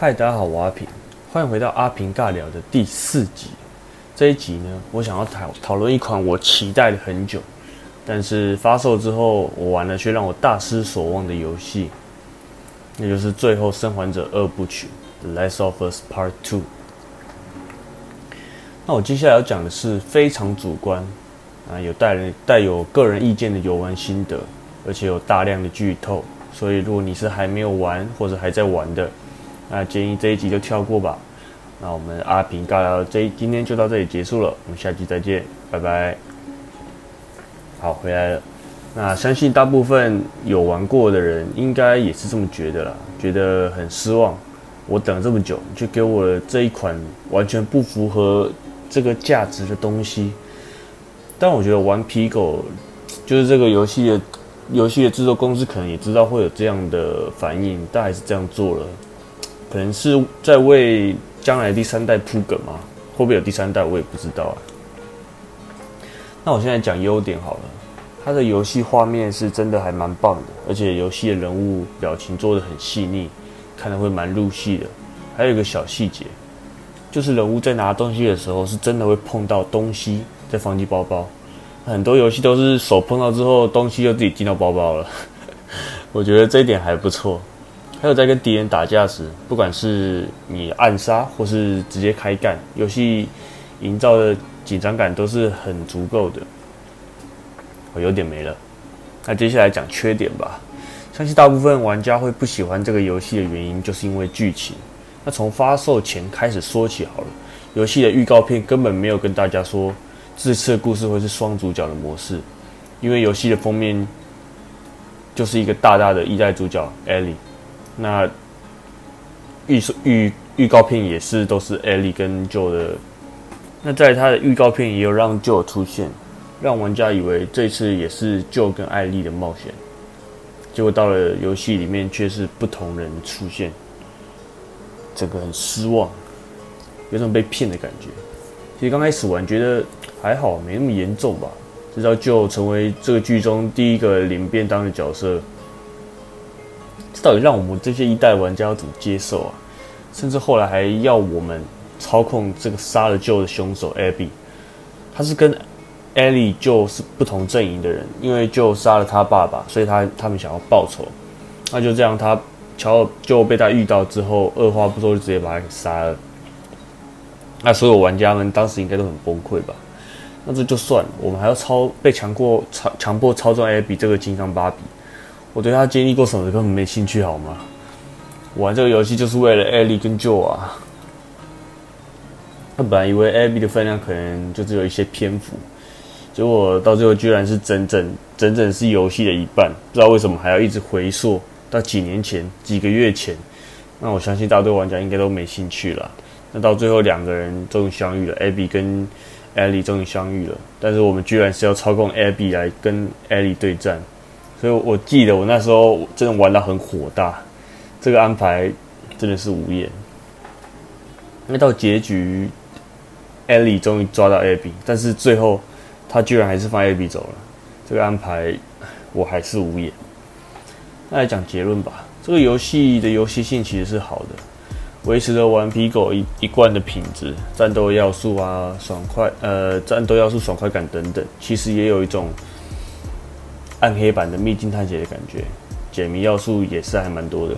嗨，大家好，我阿平，欢迎回到阿平尬聊的第四集。这一集呢，我想要讨讨论一款我期待了很久，但是发售之后我玩了却让我大失所望的游戏，那就是《最后生还者二部曲》《The Last of Us Part Two》。那我接下来要讲的是非常主观啊，有带人带有个人意见的游玩心得，而且有大量的剧透，所以如果你是还没有玩或者还在玩的，那建议这一集就跳过吧。那我们阿平尬聊这今天就到这里结束了，我们下期再见，拜拜。好，回来了。那相信大部分有玩过的人应该也是这么觉得啦，觉得很失望。我等了这么久，就给我了这一款完全不符合这个价值的东西。但我觉得玩皮狗就是这个游戏的游戏的制作公司可能也知道会有这样的反应，但还是这样做了。可能是在为将来第三代铺梗吗？会不会有第三代？我也不知道啊。那我现在讲优点好了，它的游戏画面是真的还蛮棒的，而且游戏的人物表情做的很细腻，看的会蛮入戏的。还有一个小细节，就是人物在拿东西的时候，是真的会碰到东西再放进包包。很多游戏都是手碰到之后，东西就自己进到包包了。我觉得这一点还不错。还有在跟敌人打架时，不管是你暗杀或是直接开干，游戏营造的紧张感都是很足够的。我有点没了，那接下来讲缺点吧。相信大部分玩家会不喜欢这个游戏的原因，就是因为剧情。那从发售前开始说起好了，游戏的预告片根本没有跟大家说这次的故事会是双主角的模式，因为游戏的封面就是一个大大的一代主角艾莉。那预预预告片也是都是艾莉跟 Joe 的，那在他的预告片也有让 Joe 出现，让玩家以为这次也是 Joe 跟艾莉的冒险，结果到了游戏里面却是不同人出现，整个很失望，有种被骗的感觉。其实刚开始玩觉得还好，没那么严重吧，直到 Joe 成为这个剧中第一个领便当的角色。到底让我们这些一代玩家要怎么接受啊？甚至后来还要我们操控这个杀了旧的凶手 Abby，他是跟 Ellie 就是不同阵营的人，因为就杀了他爸爸，所以他他们想要报仇。那就这样，他乔就被他遇到之后，二话不说就直接把他给杀了。那所有玩家们当时应该都很崩溃吧？那这就算了，我们还要操被强迫操强迫操纵 Abby 这个金刚芭比。我对他经历过什么根本没兴趣，好吗？玩这个游戏就是为了艾莉跟 Joe 啊。他本来以为艾莉的分量可能就只有一些篇幅，结果到最后居然是整整整整是游戏的一半。不知道为什么还要一直回溯到几年前、几个月前。那我相信大多玩家应该都没兴趣了。那到最后两个人终于相遇了，艾比跟艾莉终于相遇了，但是我们居然是要操控艾比来跟艾莉对战。所以我记得我那时候真的玩到很火大，这个安排真的是无言。那到结局，艾莉终于抓到艾比，但是最后他居然还是放艾比走了，这个安排我还是无言。那来讲结论吧，这个游戏的游戏性其实是好的，维持着顽皮狗一一贯的品质，战斗要素啊，爽快呃，战斗要素爽快感等等，其实也有一种。暗黑版的秘境探险的感觉，解谜要素也是还蛮多的，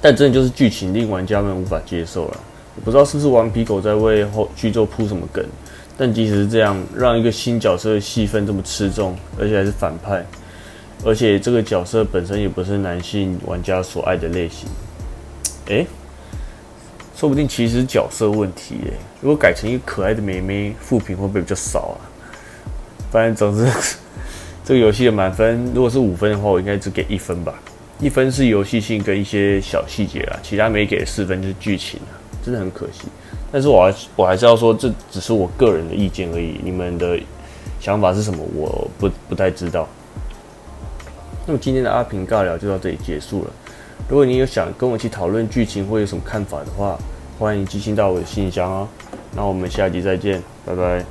但真的就是剧情令玩家们无法接受了。我不知道是不是顽皮狗在为后剧作铺什么梗，但即使是这样，让一个新角色的戏份这么吃重，而且还是反派，而且这个角色本身也不是男性玩家所爱的类型，诶，说不定其实角色问题诶，如果改成一个可爱的妹妹，副评会不会比较少啊？反正总之。这个游戏的满分如果是五分的话，我应该只给一分吧。一分是游戏性跟一些小细节啊，其他没给四分就是剧情啊，真的很可惜。但是我还我还是要说，这只是我个人的意见而已。你们的想法是什么？我不不太知道。那么今天的阿平尬聊就到这里结束了。如果你有想跟我一起讨论剧情或有什么看法的话，欢迎寄信到我的信箱哦。那我们下集再见，拜拜。